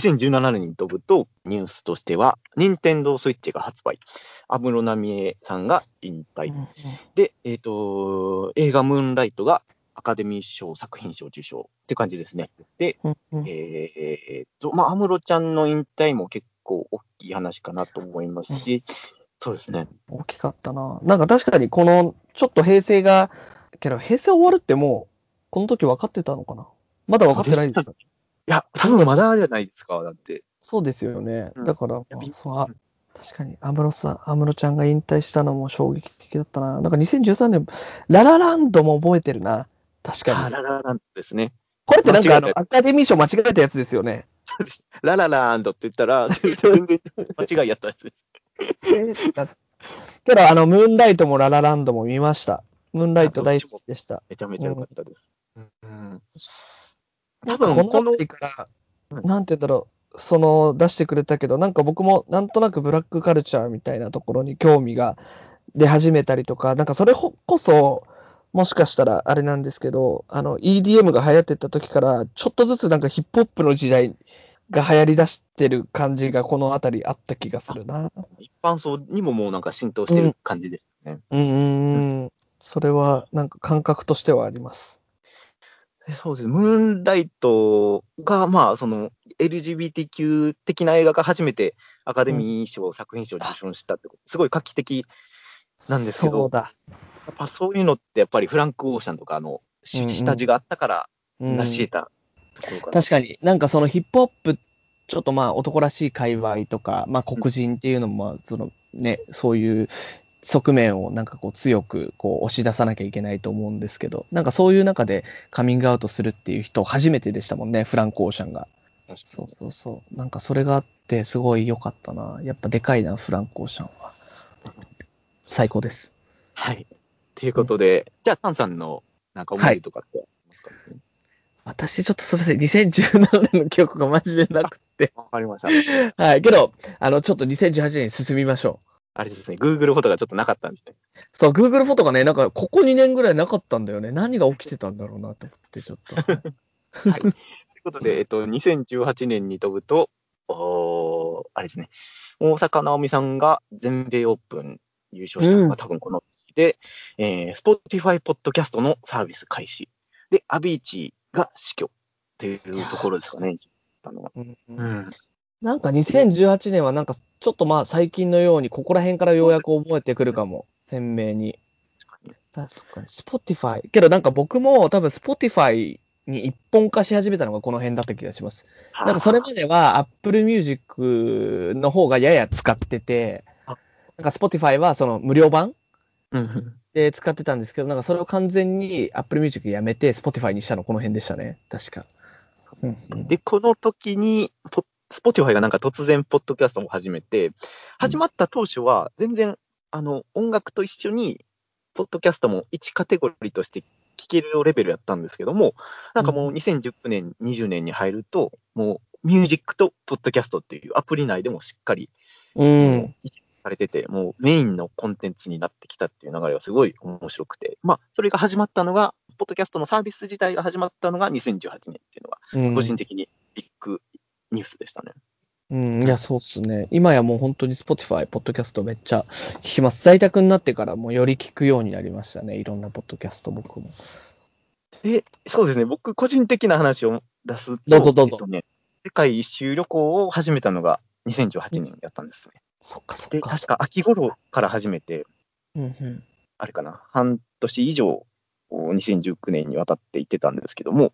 2017年に飛ぶと、ニュースとしては、任天堂スイッチが発売。安室奈美恵さんが引退。うんで、えっ、と、映画ムーンライトがアカデミー賞作品賞受賞って感じですね。で、うんうんえーっと、まあ、安室ちゃんの引退も結構大きい話かなと思いますし、そうですね。大きかったな。なんか確かにこの、ちょっと平成が、けど平成終わるってもう、この時分かってたのかなまだ分かってないんですかいや、多分まだじゃないですか、だって。そうですよね。うんだから、まあびそうあ確かに、安室さん、安室ちゃんが引退したのも衝撃的だったな。なんか2013年、ララランドも覚えてるな。確かに。あララランドですね。これってなんかあのアカデミー賞間違えたやつですよね。ララランドって言ったら、全然間違いやったやつです。けど、あの、ムーンライトもララランドも見ました。ムーンライト大好きでした。めちゃめちゃ良かったです。うん。多分このから、うんなんて言うんだろう、その出してくれたけど、なんか僕もなんとなくブラックカルチャーみたいなところに興味が出始めたりとか、なんかそれこそ、もしかしたらあれなんですけど、あの EDM が流行ってた時から、ちょっとずつなんかヒップホップの時代が流行り出してる感じがこの辺りあった気がするな。一般層にももうなんか浸透してる感じですね。うんうんうん。それはなんか感覚としてはあります。そうです。ムーンライトが、まあ、その LGBTQ 的な映画が初めてアカデミー賞、作品賞を受賞したってすごい画期的なんですけど。そうだ。やっぱそういうのってやっぱりフランク・オーシャンとかの下地があったからうん。成し得たところかな。確かに、なんかそのヒップホップ、ちょっとまあ男らしい界隈とか、まあ黒人っていうのも、まあそのね、そういう側面をなんかこう強くこう押し出さなきゃいけないと思うんですけど、なんかそういう中でカミングアウトするっていう人初めてでしたもんね、フランク・オーシャンが。そうそうそう。なんかそれがあってすごい良かったな。やっぱでかいな、フランク・オーシャンは。最高です。はい。ということで、じゃあ、タンさんのなんか思いとかってありますか、ね私ちょっとすみません、2017年の記憶がマジでなくて。わかりました。はい、けど、あの、ちょっと2018年に進みましょう。あれですね、Google フォトがちょっとなかったんですね。そう、Google フォトがね、なんか、ここ2年ぐらいなかったんだよね。何が起きてたんだろうなと思って、ちょっと。はい。ということで、えっと、2018年に飛ぶと、おーあれですね、大坂なおみさんが全米オープン優勝したのが多分この年で、えー、Spotify ポッドキャストのサービス開始。で、アビーチが死去っていうところですかね、うんうん。なんか2018年はなんか、ちょっとまあ最近のように、ここら辺からようやく覚えてくるかも。鮮明に。確かに。Spotify。けどなんか僕も多分 Spotify に一本化し始めたのがこの辺だった気がします。なんかそれまでは Apple Music の方がやや使っててあ、なんか Spotify はその無料版うんで使ってたんですけど、なんかそれを完全に Apple Music やめて Spotify にしたのこの辺でしたね。確か。で、この時に、ポ Spotify がなんか突然、ポッドキャストも始めて、始まった当初は、全然、あの、音楽と一緒に、ポッドキャストも1カテゴリーとして聴けるレベルやったんですけども、なんかもう2019年、20年に入ると、もう、ミュージックとポッドキャストっていうアプリ内でもしっかり、うん。されてて、もうメインのコンテンツになってきたっていう流れはすごい面白くて、まあ、それが始まったのが、ポッドキャストのサービス自体が始まったのが2018年っていうのが、うん。個人的にビッグニュースでしたね。うん、いや、そうっすね。今やもう本当に Spotify、ポッドキャストめっちゃ聞きます。在宅になってからもうより聞くようになりましたね。いろんなポッドキャスト僕も。で、そうですね、僕、個人的な話を出すと、どうぞどうぞえっとね、世界一周旅行を始めたのが2018年やったんですね。そっかそっで、か。確か秋頃から始めて、うんうん。あれかな、半年以上、2019年にわたって行ってたんですけども、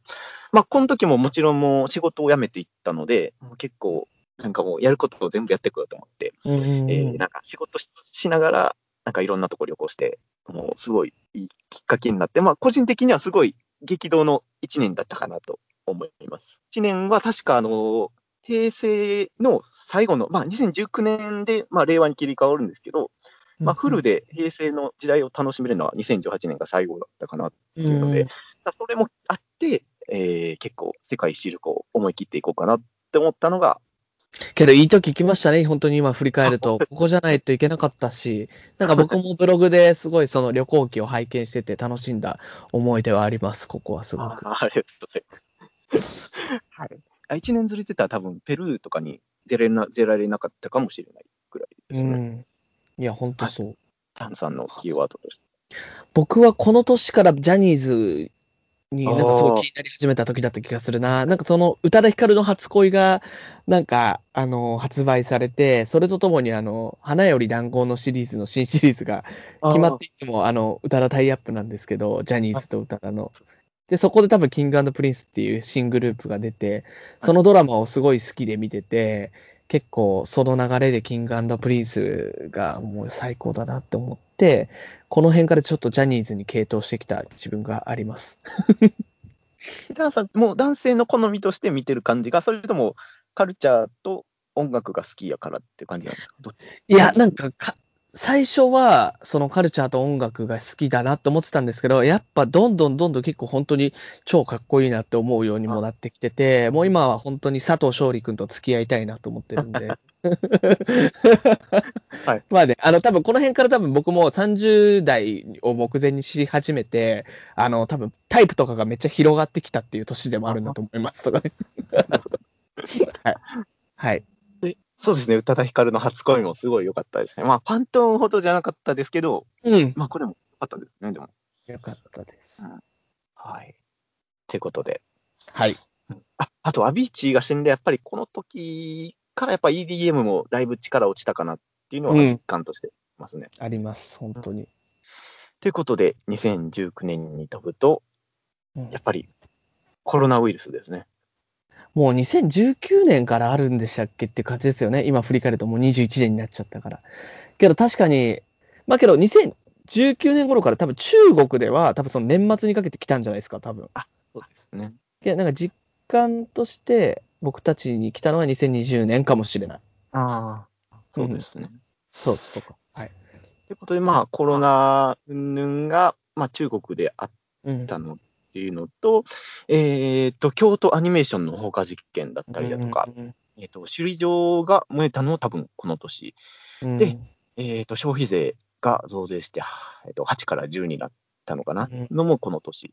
まあ、この時ももちろんもう仕事を辞めていったので、結構、なんかもうやることを全部やってくようと思って、えーなんか仕事ししながら、なんかいろんなとこ旅行して、もうすごいいいきっかけになって、まあ個人的にはすごい激動の1年だったかなと思います。1年は確かあの、平成の最後の、まあ2019年で、まあ令和に切り替わるんですけど、まあフルで平成の時代を楽しめるのは2018年が最後だったかなっていうので、うんそれもあって、えー結構世界一周旅行を思い切っていこうかなって思ったのが、けど、いい時来ましたね。本当に今振り返ると、ここじゃないといけなかったし、なんか僕も ブログですごいその旅行記を拝見してて楽しんだ思い出はあります。ここはすごく。あありがとうございます。はい。あ1年ずれてたら多分ペルーとかに出れな出られなかったかもしれないぐらいですね。うん。いや、ほんとそう。タンさんのキーワード。僕はこの年からジャニーズになんかすごい気になり始めた時だった気がするな。なんかその宇多田ヒカルの初恋がなんかあの発売されて、それとともにあの花より団子のシリーズの新シリーズが決まっていつもあの宇多田タイアップなんですけど、ジャニーズと宇多田の。で、そこで多分キングプリンスっていう新グループが出て、そのドラマをすごい好きで見てて、結構その流れでキングプリンスがもう最高だなって思って、この辺からちょっとジャニーズに傾倒してきた自分があります。タンさん、もう男性の好みとして見てる感じが、それともカルチャーと音楽が好きやからって感じなんですか？いや、なんかか、最初はそのカルチャーと音楽が好きだなって思ってたんですけど、やっぱどんどんどんどん結構本当に超かっこいいなって思うようにもなってきてて、もう今は本当に佐藤勝利君と付き合いたいなと思ってるんで。はいまあね、あの多分この辺から多分僕も30代を目前にし始めて、あの多分タイプとかがめっちゃ広がってきたっていう年でもあるんだと思います。とかねはい。はい。でそうですね、宇多田ヒカルの初恋もすごい良かったですね。まあ、パントーンほどじゃなかったですけど、うん。まあ、これも良かったですね、でも。よかったです。はい。ということで。はい。ああと、アビーチーが死んで、やっぱりこの時からやっぱ EDM もだいぶ力落ちたかなっていうのはうん実感としてますね。あります、本当に。ということで、2019年に飛ぶと、うんやっぱりコロナウイルスですね。もう2019年からあるんでしたっけって感じですよね。今振り返るともう21年になっちゃったから。けど確かに、まあけど2019年頃から多分中国では多分その年末にかけて来たんじゃないですか、多分。そうですね。いや、なんか実感として僕たちに来たのは2020年かもしれない。ああ、そうですね。そうそうか。はい。ということで、まあ、コロナ云々が、まあ、中国であっうん。たのっていうのと、えっ、と、京都アニメーションの放火実験だったりだとか、えっ、と、首里城が燃えたのも多分この年、うん、でえっ、と、消費税が増税して、えー、と8から10になったのかな、うん。のもこの年。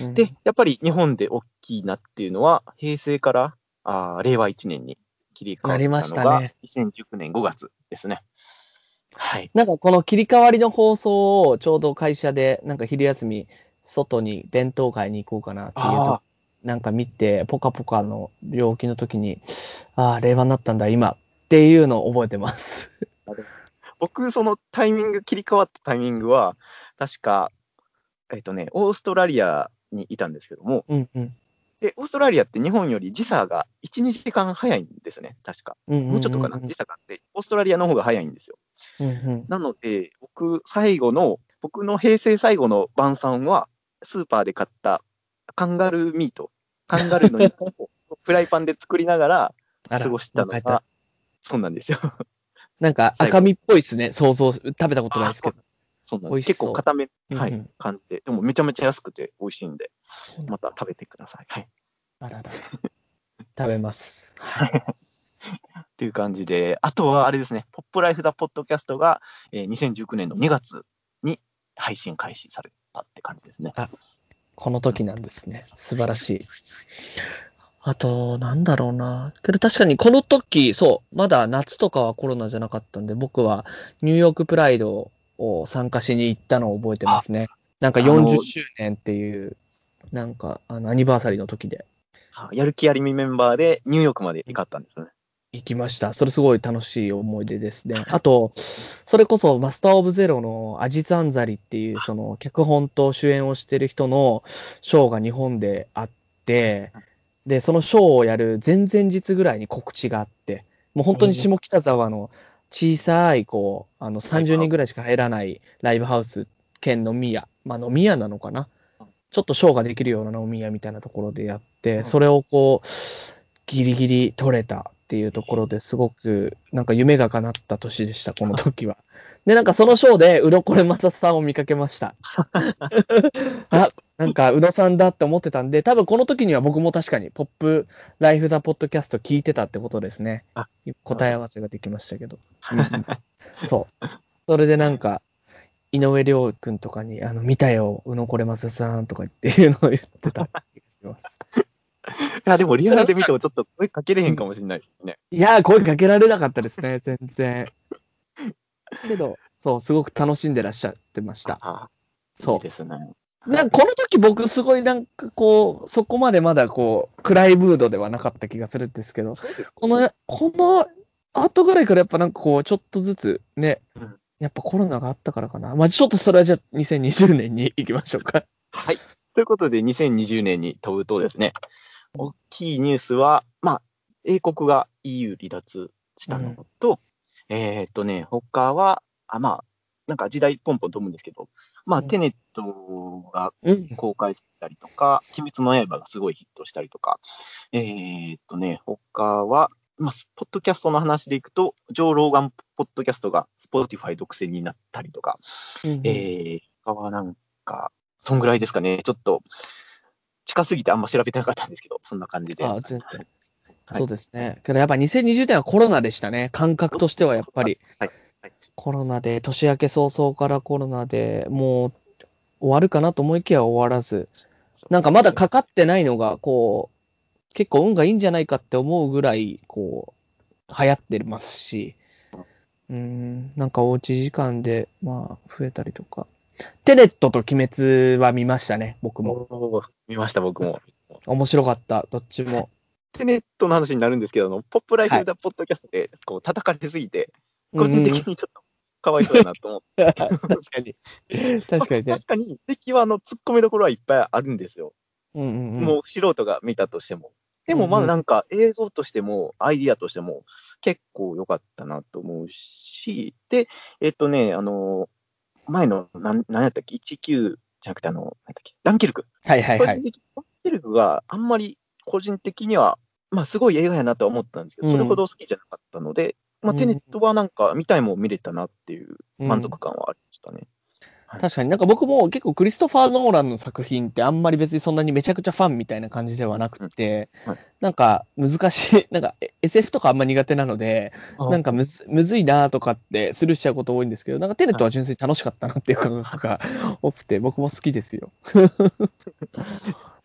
うん、で、やっぱり日本で大きいなっていうのは、平成からあー令和1年に切り替わなりましったのが、たね2019年5月ですね。はい。なんかこの切り替わりの放送をちょうど会社でなんか昼休み外に弁当買いに行こうかなっていうとあなんか見てポカポカの病気の時にああ令和になったんだ今っていうのを覚えてます。僕、そのタイミング、切り替わったタイミングは、確か、えっ、とね、オーストラリアにいたんですけども、うんうんで、オーストラリアって日本より時差が1、2時間早いんですね、確か。もうちょっとかな、うん時差があって、オーストラリアの方が早いんですよ。うんうんなので、僕、最後の、僕の平成最後の晩餐は、スーパーで買ったカンガルーミート、カンガルーの肉を フライパンで作りながら過ごしたのが、そうなんですよ。なんか赤身っぽいですね想像食べたことないですけど。そうなんです。結構固め、はい、うんうん感じで。でもめちゃめちゃ安くて美味しいんで、また食べてください。はい。あらら食べます。っていう感じで、あとはあれですね、ポップライフ・ザ・ポッドキャストが、えー2019年の2月に配信開始されたって感じですね。この時なんですね。素晴らしい。あと、なんだろうな。けど確かにこの時、そう、まだ夏とかはコロナじゃなかったんで、僕はニューヨークプライドを参加しに行ったのを覚えてますね。なんかあの40周年っていう、なんか、あの、アニバーサリーの時ではやる気ありみメンバーでニューヨークまで行かったんですよね。行きました。それすごい楽しい思い出ですね。あと、それこそマスター・オブ・ゼロのアジツ・アンザリっていう、その脚本と主演をしてる人のショーが日本であって、で、そのショーをやる前々日ぐらいに告知があって、もう本当に下北沢の小さい、こう、あの、30人ぐらいしか入らないライブハウス兼飲み屋、まあ飲み屋なのかな？ちょっとショーができるような飲み屋みたいなところでやって、うんそれをこう、ギリギリ取れたっていうところですごく、なんか夢が叶った年でした、この時は。で、なんかそのショーで、うろこれまささんを見かけました。あ、なんか、宇野さんだって思ってたんで、多分この時には僕も確かに、ポップライフザポッドキャスト聞いてたってことですねあ。答え合わせができましたけど。そう。それでなんか、井上涼君とかに、あの、見たよ、宇野これまささんとかっていうのを言ってた気がします。や、でもリアルで見てもちょっと声かけれへんかもしれないですね。いやー、声かけられなかったですね、全然。けど、そう、すごく楽しんでらっしゃってました。あそういいですね。なんかこの時僕すごいなんかこう、そこまでまだこう、暗いムードではなかった気がするんですけど、この、この後ぐらいからやっぱなんかこう、ちょっとずつねうん、やっぱコロナがあったからかな。まあちょっとそれはじゃあ2020年に行きましょうか。はい。ということで、2020年に飛ぶとですね、大きいニュースは、まあ、英国が EU 離脱したのと、えーっとね、他は、あまあ、なんか時代ポンポン飛ぶんですけど、まあ、うんテネットがうん。公開されたりとか、鬼滅の刃がすごいヒットしたりとか、えーっとね、他は、まあ、ポッドキャストの話でいくと、ジョー・ローガンポッドキャストが Spotify 独占になったりとか、うんえー、他はなんか、そんぐらいですかね。ちょっと、近すぎてあんま調べてなかったんですけど、そんな感じで。あ全然。はいそうですね。けどやっぱ2020年はコロナでしたね。感覚としてはやっぱり。はい。コロナで、年明け早々からコロナでもう終わるかなと思いきや終わらず、なんかまだかかってないのが、こう、結構運がいいんじゃないかって思うぐらい、こう、流行ってますし、うん、なんかおうち時間で、まあ、増えたりとか。テネットと鬼滅は見ましたね、僕も。見ました、僕も。面白かった、どっちも。テネットの話になるんですけど、ポップライはいフだポッドキャストで、こう、叩かれすぎて、個人的うんにちょっとかわいそうだなと思って。確かに。確かにね。確かに、敵はあの、突っ込みどころはいっぱいあるんですよ。うんうんうん。もう素人が見たとしても。でもまあなんか映像としても、アイディアとしても結構良かったなと思うし、で、えっとね、あの、前の、なん、なんやったっけ ?19 じゃなくてあの、なんだっけ？ダンケルク。はいはいはいダンケルクがあんまり個人的には、まあすごい映画やなとは思ったんですけど、うんそれほど好きじゃなかったので、まあうんテネットはなんか見たいもん見れたなっていう満足感はありましたね。確かに。なんか僕も結構クリストファー・ノーランの作品ってあんまり別にそんなにめちゃくちゃファンみたいな感じではなくてうん。はい、なんか難しい、なんかえ SF とかあんま苦手なので、なんかむずむずいなとかってスルーしちゃうこと多いんですけど、なんかテネットは純粋に楽しかったなっていう感覚が多くて、僕も好きですよ。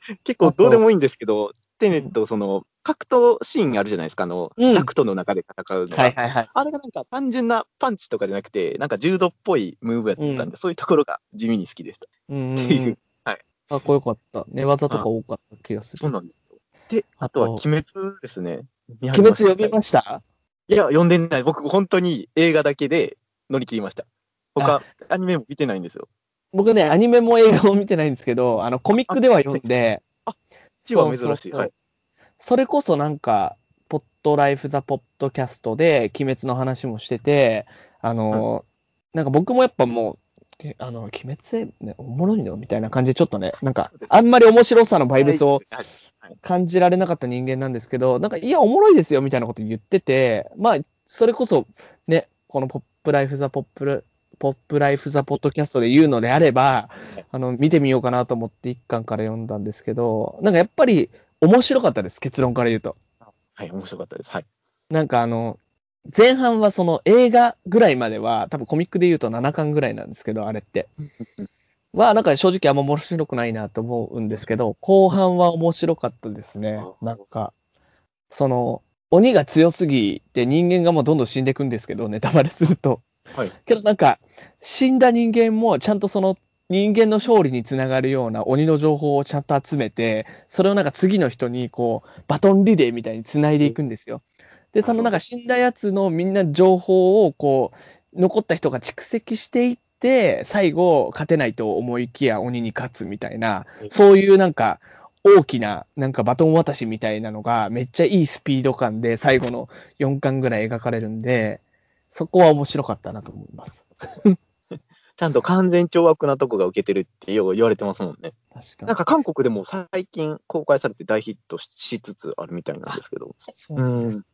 結構どうでもいいんですけど、テネット、その、格闘シーンあるじゃないですか、あの、うんダクトの中で戦うのが。はいはいはい。あれがなんか単純なパンチとかじゃなくて、なんか柔道っぽいムーブやったんで、うんそういうところが地味に好きでした。うんうんっていううん。はい。かっこよかった。寝技とか多かった気がする。そうなんですよ。で、あとは鬼滅ですね。鬼鬼滅読みました？いや、読んでない。僕、本当に映画だけで乗り切りました。他、アニメも見てないんですよ。僕ね、アニメも映画も見てないんですけど、あの、コミックでは読んで、一は珍しい。はい。それこそなんか、ポッドライフ・ザ・ポッドキャストで、鬼滅の話もしてて、あの、なんか僕もやっぱもう、えあの、鬼滅、ね、おもろいの？みたいな感じで、ちょっとね、なんかあんまり面白さのバイブスをはい。感じられなかった人間なんですけど、なんか、いや、おもろいですよ、みたいなこと言ってて、まあ、それこそ、ね、このポップライフ・ザ・ポップル、ポップライフ・ザ・ポッドキャストで言うのであれば、あの、見てみようかなと思って一巻から読んだんですけど、なんかやっぱり面白かったです、結論から言うと。はい、面白かったです。はい。なんかあの、前半はその映画ぐらいまでは、多分コミックで言うと7巻ぐらいなんですけど、あれって。は、なんか正直あんま面白くないなと思うんですけど、後半は面白かったですね。なんか、その、鬼が強すぎて人間がもうどんどん死んでいくんですけど、ネタバレすると。はい。けどなんか、死んだ人間もちゃんとその人間の勝利につながるような鬼の情報をちゃんと集めて、それをなんか次の人にこう、バトンリレーみたいに繋いでいくんですよ。で、そのなんか死んだやつのみんな情報をこう、残った人が蓄積していって、最後勝てないと思いきや鬼に勝つみたいな、そういうなんか、大きな、なんかバトン渡しみたいなのが、めっちゃいいスピード感で最後の4巻ぐらい描かれるんで、そこは面白かったなと思います。ちゃんと完全懲悪なとこが受けてるってよう言われてますもんね。確かに。なんか韓国でも最近公開されて大ヒットしつつあるみたいなんですけど。そうなんです。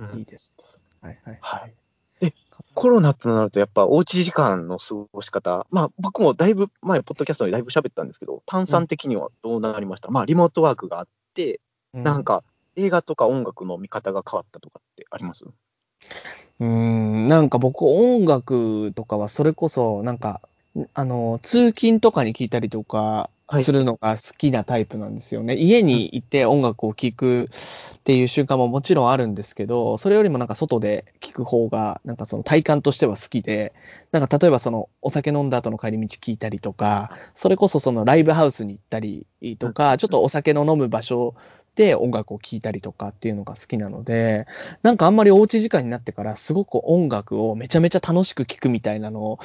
うんいいです。はいはい。はい。で、コロナとなるとやっぱおうち時間の過ごし方、まあ僕もだいぶ前、ポッドキャストでだいぶ喋ったんですけど、炭酸的にはどうなりました、まあリモートワークがあって、なんか映画とか音楽の見方が変わったとかってあります？うーん、なんか僕音楽とかはそれこそ、なんか、あの、通勤とかに聞いたりとかはい。するのが好きなタイプなんですよね。家にいて音楽を聴くっていう瞬間ももちろんあるんですけど、それよりもなんか外で聴く方が、なんかその体感としては好きで、なんか例えばそのお酒飲んだ後の帰り道聴いたりとか、それこそそのライブハウスに行ったりとうか、ん。ちょっとお酒の飲む場所で音楽を聴いたりとかっていうのが好きなので、なんかあんまりおうち時間になってからすごく音楽をめちゃめちゃ楽しく聴くみたいなのを、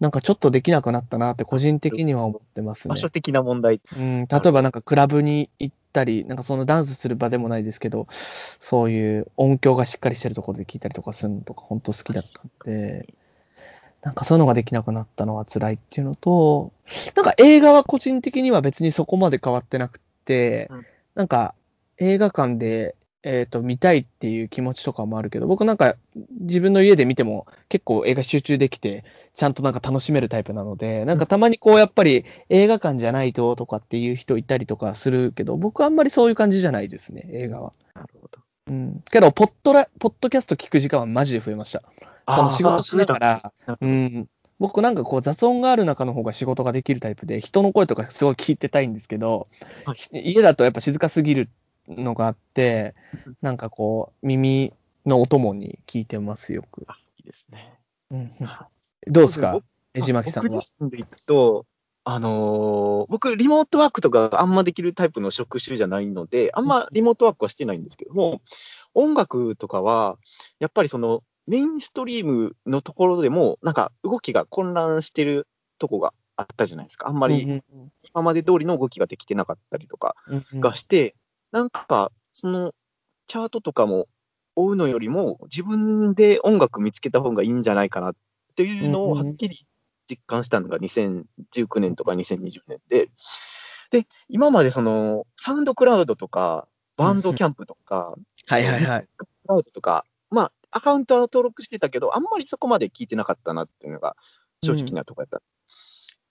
なんかちょっとできなくなったなって個人的には思ってますね場。所的な問題。うん、例えばなんかクラブに行ったり、なんかそのダンスする場でもないですけど、そういう音響がしっかりしてるところで聞いたりとかするのとか本当好きだったんで、なんかそういうのができなくなったのは辛いっていうのと、なんか映画は個人的には別にそこまで変わってなくてうん、なんか映画館で、えっ、と、見たいっていう気持ちとかもあるけど、僕なんか自分の家で見ても結構映画集中できて、ちゃんとなんか楽しめるタイプなので、なんかたまにこうやっぱり映画館じゃないととかっていう人いたりとかするけど、僕はあんまりそういう感じじゃないですね、映画は。なるほど。うん。けど、ポッドラ、ポッドキャスト聞く時間はマジで増えました。その仕事しながら、うん。僕なんかこう雑音がある中の方が仕事ができるタイプで、人の声とかすごい聞いてたいんですけど、はい家だとやっぱ静かすぎるのがあって、なんかこう耳のお供に聞いてますよく。あいいですね。うんうんどうですか？僕江島木さんは僕。自身でいくと、あのー僕、リモートワークとかあんまできるタイプの職種じゃないので、あんまリモートワークはしてないんですけども、音楽とかは、やっぱりそのメインストリームのところでも、なんか動きが混乱してるとこがあったじゃないですか。あんまりうん今まで通りの動きができてなかったりとかがして、なんか、そのチャートとかも追うのよりも、自分で音楽見つけた方がいいんじゃないかなっていうのをうんうんはっきり実感したのが2019年とか2020年で、で、今までそのサウンドクラウドとか、バンドキャンプとか、はいはいはい。クラウドとか、まあ、アカウントは登録してたけど、あんまりそこまで聞いてなかったなっていうのが正直なところやった。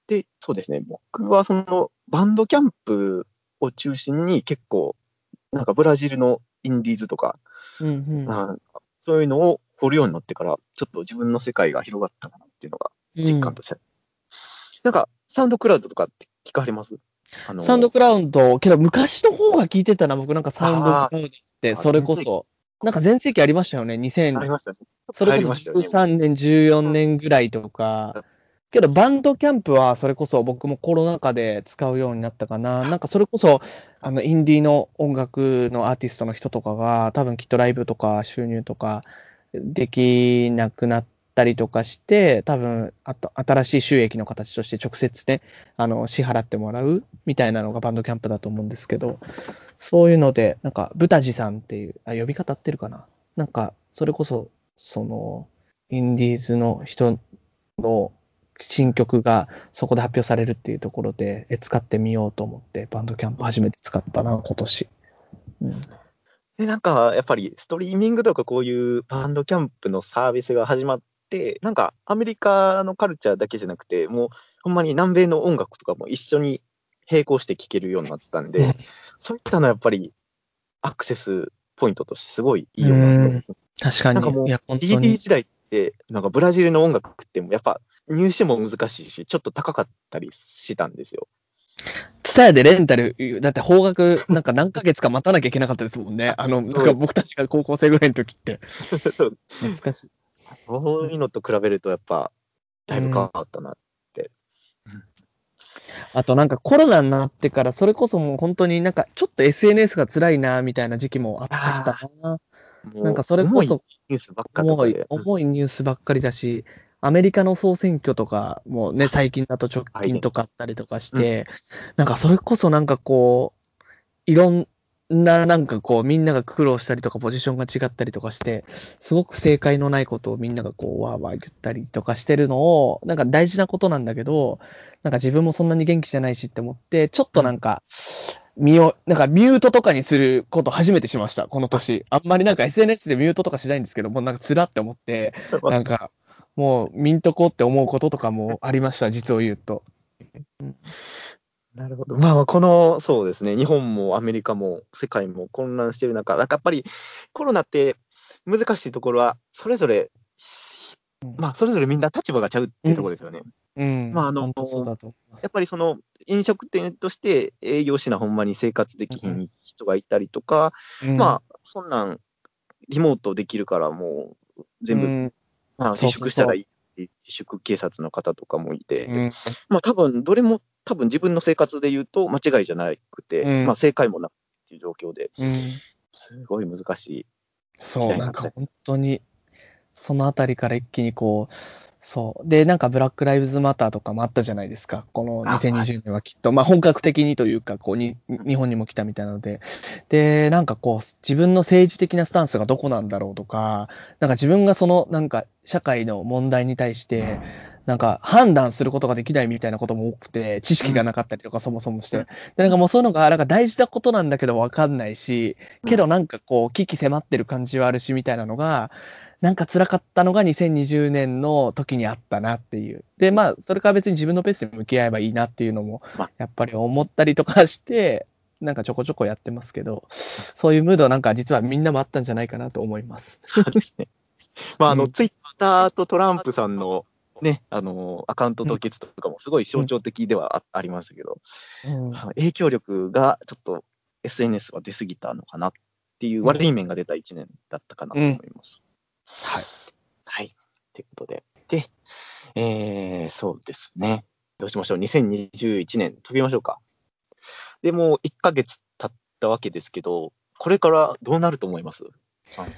で、そうですね、僕はそのバンドキャンプを中心に結構、なんかブラジルのインディーズとか、うんうん。そういうのを掘るようになってから、ちょっと自分の世界が広がったかなっていうのが実感として。ある。なんか、サウンドクラウドとかって聞かれます？あのサウンドクラウド、けど昔の方が聞いてたな、僕なんかサウンドクラウドって、ー。それこそ、なんか全盛期ありましたよね、あり2000、ましたね。それこそ入りましたよね13年、14年ぐらいとか、けどバンドキャンプはそれこそ僕もコロナ禍で使うようになったかな、なんかそれこそ、あの、インディーの音楽のアーティストの人とかが、多分きっとライブとか収入とかできなくなったりとかして、多分あと新しい収益の形として直接ね、あの、支払ってもらうみたいなのがバンドキャンプだと思うんですけど、そういうので、なんか、ブタジさんっていう、あ、呼び方合ってるかな。なんか、それこそ、その、インディーズの人の新曲がそこで発表されるっていうところで、え使ってみようと思って、バンドキャンプ初めて使ったな、今年。うんで、なんか、やっぱりストリーミングとかこういうバンドキャンプのサービスが始まって、なんかアメリカのカルチャーだけじゃなくて、もうほんまに南米の音楽とかも一緒に並行して聴けるようになったんうんで、そういったのはやっぱりアクセスポイントとしてすごいいいよなと。確かなんかもう CD に。時代って、なんかブラジルの音楽ってもやっぱ入手も難しいし、ちょっと高かったりしたんですよ。ツタヤでレンタル、だって方角、なんか何ヶ月か待たなきゃいけなかったですもんね。あの、なんか僕たちが高校生ぐらいの時って。そう懐かしい。そういうのと比べるとやっぱ、だいぶ変わったな。あとなんかコロナになってから、それこそもう本当になんかちょっと SNS が辛いな、みたいな時期もあったな。なんかそれこ重いそニュースばっかと重いかで、。重いニュースばっかりだし、アメリカの総選挙とかもね、最近だと直近とかあったりとかして、なんかそれこそなんかこう、いろんななんかこう、みんなが苦労したりとか、ポジションが違ったりとかして、すごく正解のないことをみんながこう、わーわー言ったりとかしてるのを、なんか大事なことなんだけど、なんか自分もそんなに元気じゃないしって思って、ちょっとなんか、身を、なんかミュートとかにすること初めてしました、この年。あんまりなんか SNS でミュートとかしないんですけど、もうなんかつらって思って、なんか、もう、ミントこうって思うこととかもありました、実を言うと。なるほど。まあまあ、この、そうですね、日本もアメリカも世界も混乱してる中、なんかやっぱりコロナって難しいところは、それぞれうんまあ、それぞれみんな立場がちゃうっていうところですよね。うん。まああのやっ。ぱりその飲食店として営業しなほんまに生活できひん人がいたりとか、うんまあ、そんなん、リモートできるからもう全部、あ、自粛したらいい自粛警察の方とかもいて、うん。まあ多分どれも多分自分の生活で言うと間違いじゃなくて、うん。まあ正解もなくっていう状況で、うん。すごい難しい。そう、なんか本当に、そのあたりから一気にこう、そう。で、なんかブラック・ライブズ・マターとかもあったじゃないですか。このあ2020年はきっと、まあ本格的にというか、こうに、日本にも来たみたいなので。で、なんかこう、自分の政治的なスタンスがどこなんだろうとか、なんか自分がその、なんか社会の問題に対して、なんか判断することができないみたいなことも多くて、知識がなかったりとかそもそもして。で、なんかもうそういうのが、なんか大事なことなんだけどわかんないし、けどなんかこう、危機迫ってる感じはあるし、みたいなのが、なんか辛かったのが2020年の時にあったなっていう。で、まあ、それから別に自分のペースで向き合えばいいなっていうのもまあ、やっぱり思ったりとかして、なんかちょこちょこやってますけど、そういうムードなんか実はみんなもあったんじゃないかなと思います。そうですね。まあ、あの、うんツイッターとトランプさんのね、あの、アカウント凍結とかもすごい象徴的ではあ,、ありましたけど、うんまあ影響力がちょっと SNS は出過ぎたのかなっていう悪い面が出た1年だったかなと思います。はい。はい。ということで。で、えー、そうですね。どうしましょう。2021年飛びましょうか。でもう1ヶ月経ったわけですけど、これからどうなると思います？さん。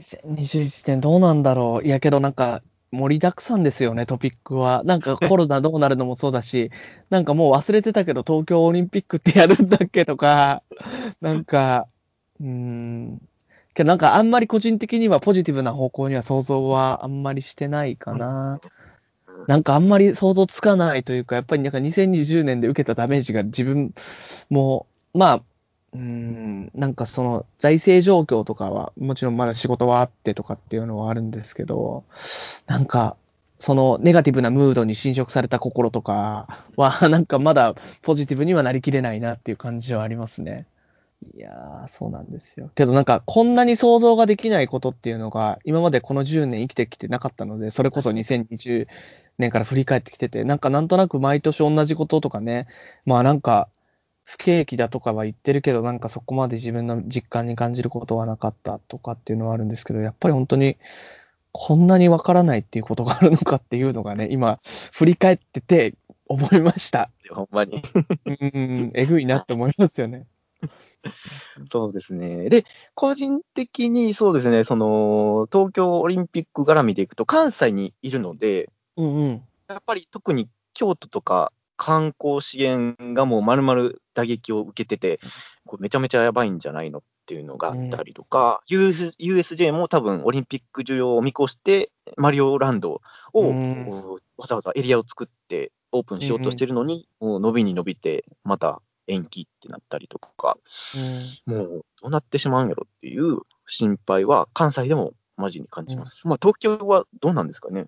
2021年どうなんだろう。いやけどなんか、盛りだくさんですよね、トピックは。なんかコロナどうなるのもそうだし、なんかもう忘れてたけど東京オリンピックってやるんだっけとか、なんか、うーん。けどなんかあんまり個人的にはポジティブな方向には想像はあんまりしてないかな。なんかあんまり想像つかないというか、やっぱりなんか2020年で受けたダメージが自分も、まあ、うん、なんかその財政状況とかは、もちろんまだ仕事はあってとかっていうのはあるんですけど、なんか、そのネガティブなムードに侵食された心とかは、なんかまだポジティブにはなりきれないなっていう感じはありますね。いやー、そうなんですよ。けどなんか、こんなに想像ができないことっていうのが、今までこの10年生きてきてなかったので、それこそ2020年から振り返ってきてて、なんかなんとなく毎年同じこととかね、まあなんか、不景気だとかは言ってるけど、なんかそこまで自分の実感に感じることはなかったとかっていうのはあるんですけど、やっぱり本当に、こんなにわからないっていうことがあるのかっていうのがね、今、振り返ってて思いました。ほんまに。うん、えぐいなって思いますよね。そうですね。で、個人的にそうですね、その、東京オリンピック絡みでいくと、関西にいるので、うんうん。やっぱり特に京都とか観光資源がもう丸々打撃を受けてて、これめちゃめちゃやばいんじゃないのっていうのがあったりとか、US USJ も多分オリンピック需要を見越して、マリオランドを、うんわざわざエリアを作ってオープンしようとしてるのに、もう伸びに伸びて、また延期ってなったりとか、うんもうどうなってしまうんやろっていう心配は関西でもマジに感じます。まあ東京はどうなんですかね？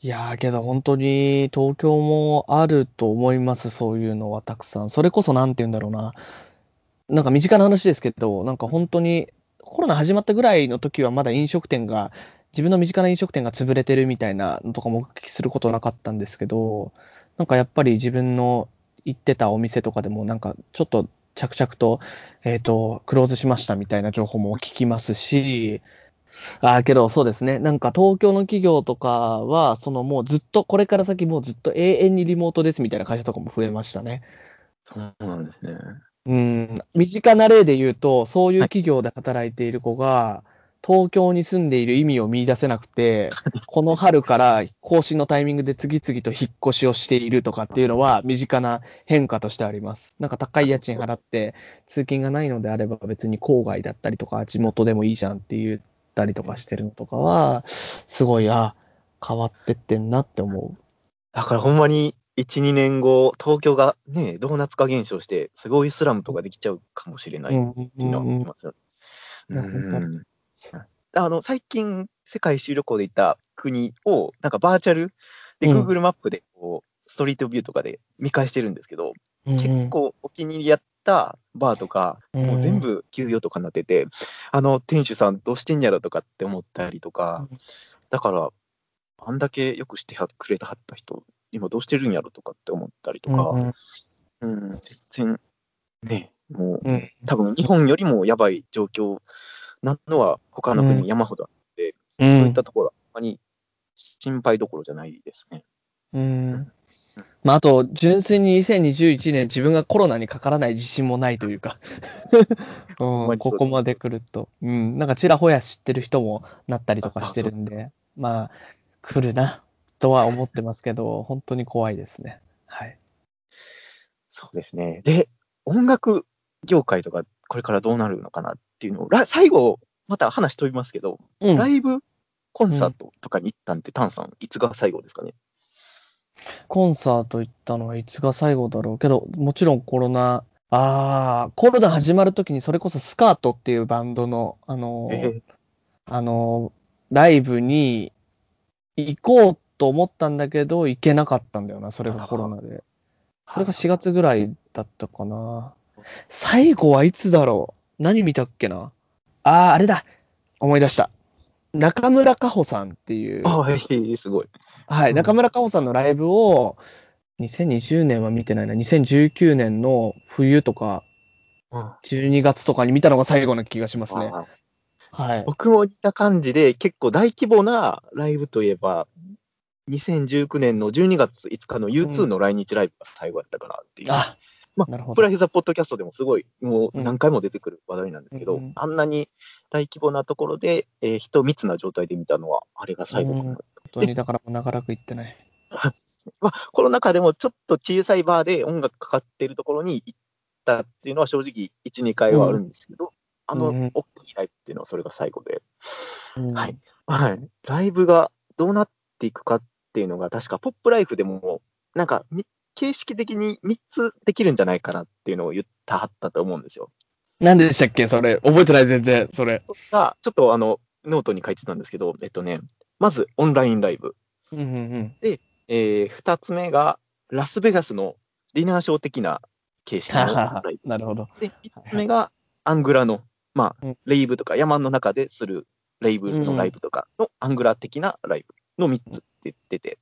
いやー、けど本当に東京もあると思います、そういうのはたくさん。それこそなんて言うんだろうな。なんか身近な話ですけど、なんか本当にコロナ始まったぐらいの時はまだ飲食店が、自分の身近な飲食店が潰れてるみたいなのとか目撃することなかったんですけど、なんかやっぱり自分の行ってたお店とかでもなんかちょっと着々と、えっ、と、クローズしましたみたいな情報も聞きますし、ああ、けどそうですね。なんか東京の企業とかは、そのもうずっと、これから先もうずっと永遠にリモートですみたいな会社とかも増えましたね。そうなんですね。うん。身近な例で言うと、そういう企業で働いている子が、東京に住んでいる意味を見出せなくて、この春から更新のタイミングで次々と引っ越しをしているとかっていうのは身近な変化としてあります。なんか高い家賃払って通勤がないのであれば別に郊外だったりとか地元でもいいじゃんって言ったりとかしてるのとかは、すごい、あ、変わってってんなって思だからほんまに1、2年後、東京がね、ドーナツ化現象して、すごいスラムとかできちゃうかもしれなう。いっうんていうのは思いますよね。うんうんうん あの最近、世界一周旅行で行った国を、なんかバーチャルで、うん。Google マップでこうストリートビューとかで見返してるんですけど、うん結構お気に入りやったバーとか、うんもう全部休業とかになってて、あの店主さんどうしてんやろとかって思ったりとか、だから、あんだけよくしてはくれたはった人、今どうしてるんやろとかって思ったりとか、うん。うん、全然、ね、もう、うん。多分日本よりもやばい状況なのは他のうん国山ほどあって、うそういっんたところはあまり心配どころじゃないですね。うんまあ、あと、純粋に2021年自分がコロナにかからない自信もないというか、うん、ここまで来ると。うん、なんかちらほや知ってる人もなったりとかしてるんで、まあ、来るな、とは思ってますけど、本当に怖いですね。はい。そうですね。で、音楽業界とかこれからどうなるのかなっていうのを、ら最後、また話飛びますけど、うんライブコンサートとかに行ったんって、タンさん、いつが最後ですかね？コンサート行ったのはいつが最後だろうけど、もちろんコロナ、ああ、コロナ始まるときにそれこそスカートっていうバンドの、あのーえあのーライブに行こうと思ったんだけど、行けなかったんだよな、それがコロナで。それが4月ぐらいだったかな。最後はいつだろう？何見たっけな？ああ、あれだ思い出した。中村佳穂さんっていう。ああ、ええすごい。はい、うん中村佳穂さんのライブを、2020年は見てないな、2019年の冬とか、うん12月とかに見たのが最後な気がしますね。あはい。僕も似た感じで、結構大規模なライブといえば、2019年の12月5日の U2 の来日ライブが最後やったかなっていう。あ、まなるほどプラヒザポッドキャストでもすごい、もううん何回も出てくる話題なんですけど、うんあんなに大規模なところで、えー人密な状態で見たのは、あれが最後かな。うん本当に、だからもう長らく行ってない。まあ、コロナ禍でもちょっと小さいバーで音楽かかってるところに行ったっていうのは正直1、2回はあるんですけど、あのうん大きいライブっていうのはそれが最後で、うんはい。はい。ライブがどうなっていくかっていうのが、確かポップライフでも、なんかみ形式的に3つできるんじゃないかなっていうのを言ったはったと思うんですよ。なんでしたっけ？それ。覚えてない、全然、それ。が、ちょっとあの、ノートに書いてたんですけど、えっとね、まずオンラインライブ。うんうんうん。えー、2つ目が、ラスベガスのディナーショー的な形式のライブ。なるほど。で、3つ目が、アングラの、まあうん、レイブとか山の中でするレイブのライブとかのアングラ的なライブの3つって言ってて。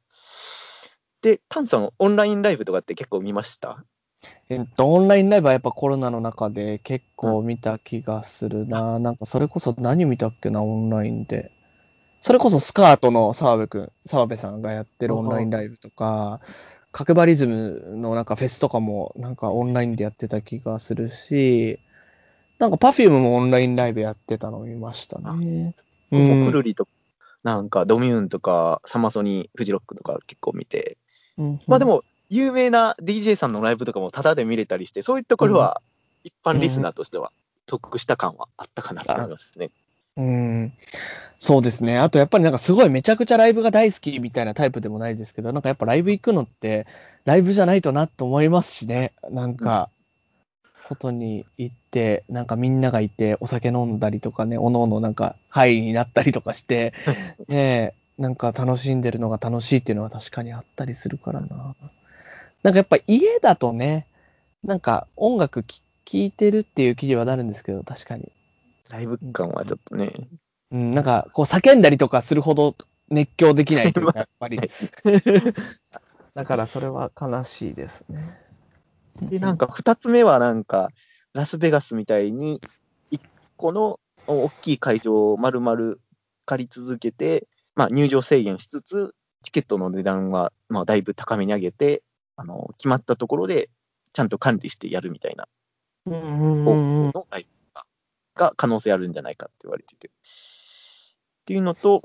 で、タンさん、オンラインライブとかって結構見ました？えっと、オンラインライブはやっぱコロナの中で結構見た気がするな。なんかそれこそ何見たっけな、オンラインで。それこそスカートの澤部くん、澤部さんがやってるオンラインライブとか、角張リズムのなんかフェスとかもなんかオンラインでやってた気がするし、なんか Perfume もオンラインライブやってたのを見ましたね。う僕んくるりとか、なんかドミューンとか、サマソニ、フジロックとか結構見て、うんまあでも、有名な DJ さんのライブとかもタダで見れたりして、そういうところは一般リスナーとしては得した感はあったかなと思いますね。うん。そうですね。あとやっぱりなんかすごいめちゃくちゃライブが大好きみたいなタイプでもないですけど、なんかやっぱライブ行くのってライブじゃないとなと思いますしね。なんか、外に行って、なんかみんながいてお酒飲んだりとかね、おのおのなんかハイになったりとかして、ねえ、なんか楽しんでるのが楽しいっていうのは確かにあったりするからな。なんかやっぱ家だとね、なんか音楽聴いてるっていう気にはなるんですけど、確かに。ライブ感はちょっとね。うん、なんか、こう、叫んだりとかするほど熱狂できないというか、やっぱり。だから、それは悲しいですね。で、なんか二つ目はなんか、ラスベガスみたいに、一個の大きい会場を丸々借り続けて、まあ入場制限しつつ、チケットの値段は、まあだいぶ高めに上げて、あの、決まったところで、ちゃんと管理してやるみたいなうんうん方法のライブが可能性あるんじゃないかって言われてて。っていうのと、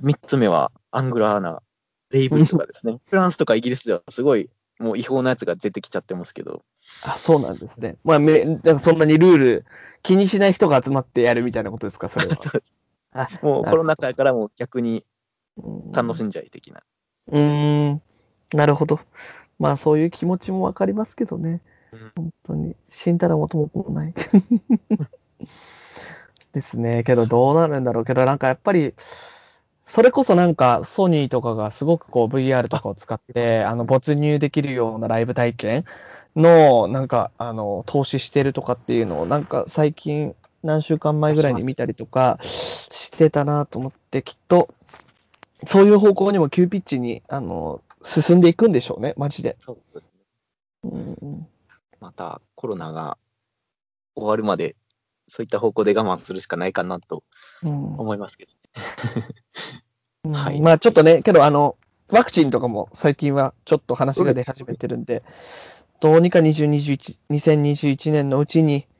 三つ目はアングラーなレイブとかですね。フランスとかイギリスではすごいもう違法なやつが出てきちゃってますけど、あ、そうなんですね。まあ、め、そんなにルール気にしない人が集まってやるみたいなことですか、それは。あ もうコロナ禍やからもう逆に楽しんんじゃい的な。うーん、なるほど。まあ、そういう気持ちもわかりますけどね。うん本当に。死んだら元も子もない。ですね。けど、どうなるんだろうけど、なんかやっぱり、それこそなんか、ソニーとかがすごくこう VR とかを使って、あの、没入できるようなライブ体験の、なんか、あの、投資してるとかっていうのを、なんか最近、何週間前ぐらいに見たりとかしてたなと思って、きっと、そういう方向にも急ピッチに、あの、進んでいくんでしょうね、マジで。そうですね。うん、またコロナが終わるまで、そういった方向で我慢するしかないかなとうん思いますけど。うん はいまあちょっとね、けどあの、ワクチンとかも最近はちょっと話が出始めてるんで、どうにか2021 2021年のうちにうん、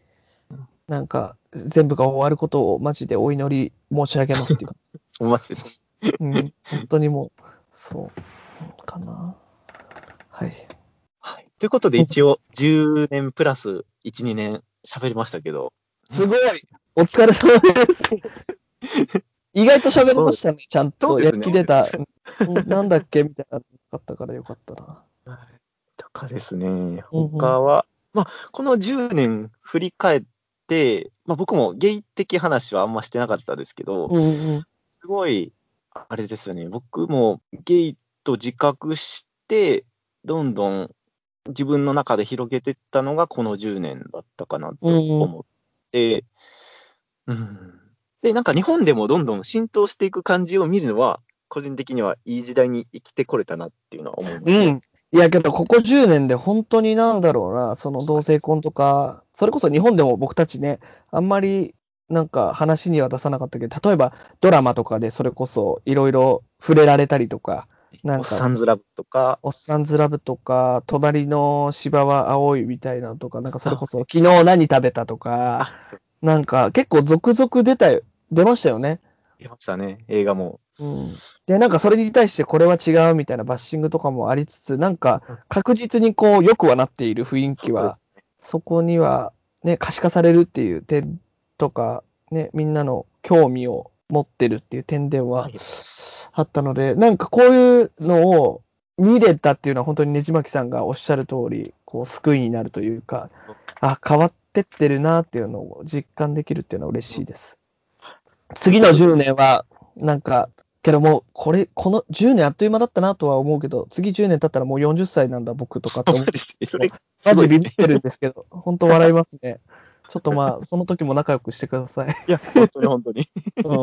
なんか全部が終わることをマジでお祈り申し上げますっていうか、思いますね。うん、本当にもう、そう、かな。はい。はい。ということで、一応、10年プラス1、2年喋りましたけど、すごいお疲れ様です。意外と喋りましたね、ちゃんそと。やりきれた。うんなんだっけみたいなのなかったからよかったな。とかですね、うんうん他は、まあ、この10年振り返って、まあ、僕もゲイ的話はあんましてなかったですけど、うんうん。すごい、あれですよね、僕もゲイと自覚して、どんどん自分の中で広げていったのがこの10年だったかなと思って、うんで、なんか日本でもどんどん浸透していく感じを見るのは、個人的にはいい時代に生きてこれたなっていうのは思います、ね。うん。いや、けど、ここ10年で本当になんだろうな、その同性婚とか、それこそ日本でも僕たちね、あんまりなんか話には出さなかったけど、例えばドラマとかでそれこそいろいろ触れられたりとか、なんおっか、さんずラブとか、おっさんずラブとか、隣の芝は青いみたいなのとか、なんかそれこそ昨日何食べたとか、なんか結構続々出たよ、出ましたよね。出ましたね、映画も。うん。で、なんかそれに対してこれは違うみたいなバッシングとかもありつつ、なんか確実にこう良くはなっている雰囲気は、そこにはね、可視化されるっていう点とか、ね、みんなの興味を持ってるっていう点でははい。あったので、なんかこういうのを見れたっていうのは本当にねじまきさんがおっしゃる通り、こう救いになるというか、あ、変わってってるなっていうのを実感できるっていうのは嬉しいです。次の10年は、なんか、けどもう、これ、この10年あっという間だったなとは思うけど、次10年経ったらもう40歳なんだ僕とかって思うそうですねそれ、マジビビってるんですけど、本当笑いますね。ちょっとまあ、その時も仲良くしてください。いや、本当に本当に。うん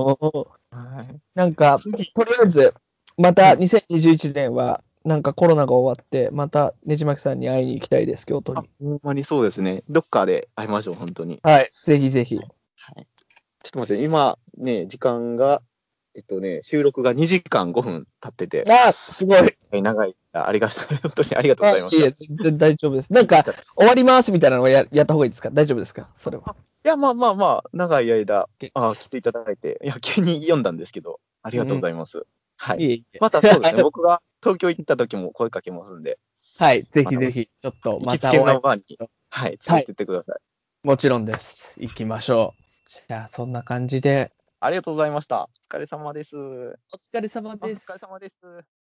はいなんか、次とりあえず、また2021年は、なんかコロナが終わって、またねじまきさんに会いに行きたいです、京都あに。ほんまにそうですね。どっかで会いましょう、本当に。はい、ぜひぜひ。はい。ちょっと待って、今ね、時間が、えっとね、収録が2時間5分経ってて、あ、すごい。長い、ありがとう、本当にありがとうごあざいました。いえ、全然大丈夫です。なんか、終わりますみたいなのをややった方がいいですか？大丈夫ですか？それは。いや、まあまあまあ、長い間、あ来ていただいて、いや、急に読んだんですけど、ありがとうございます。はい。いえいえ。またそうですね、僕が東京行った時も声かけますんで、はい、ぜひぜひ、ちょっと行まきつけたお会に、はい、連れてってください。もちろんです。行きましょう。じゃあ、そんな感じで、ありがとうございました。お疲れ様です。おお疲れ様疲れです。様です。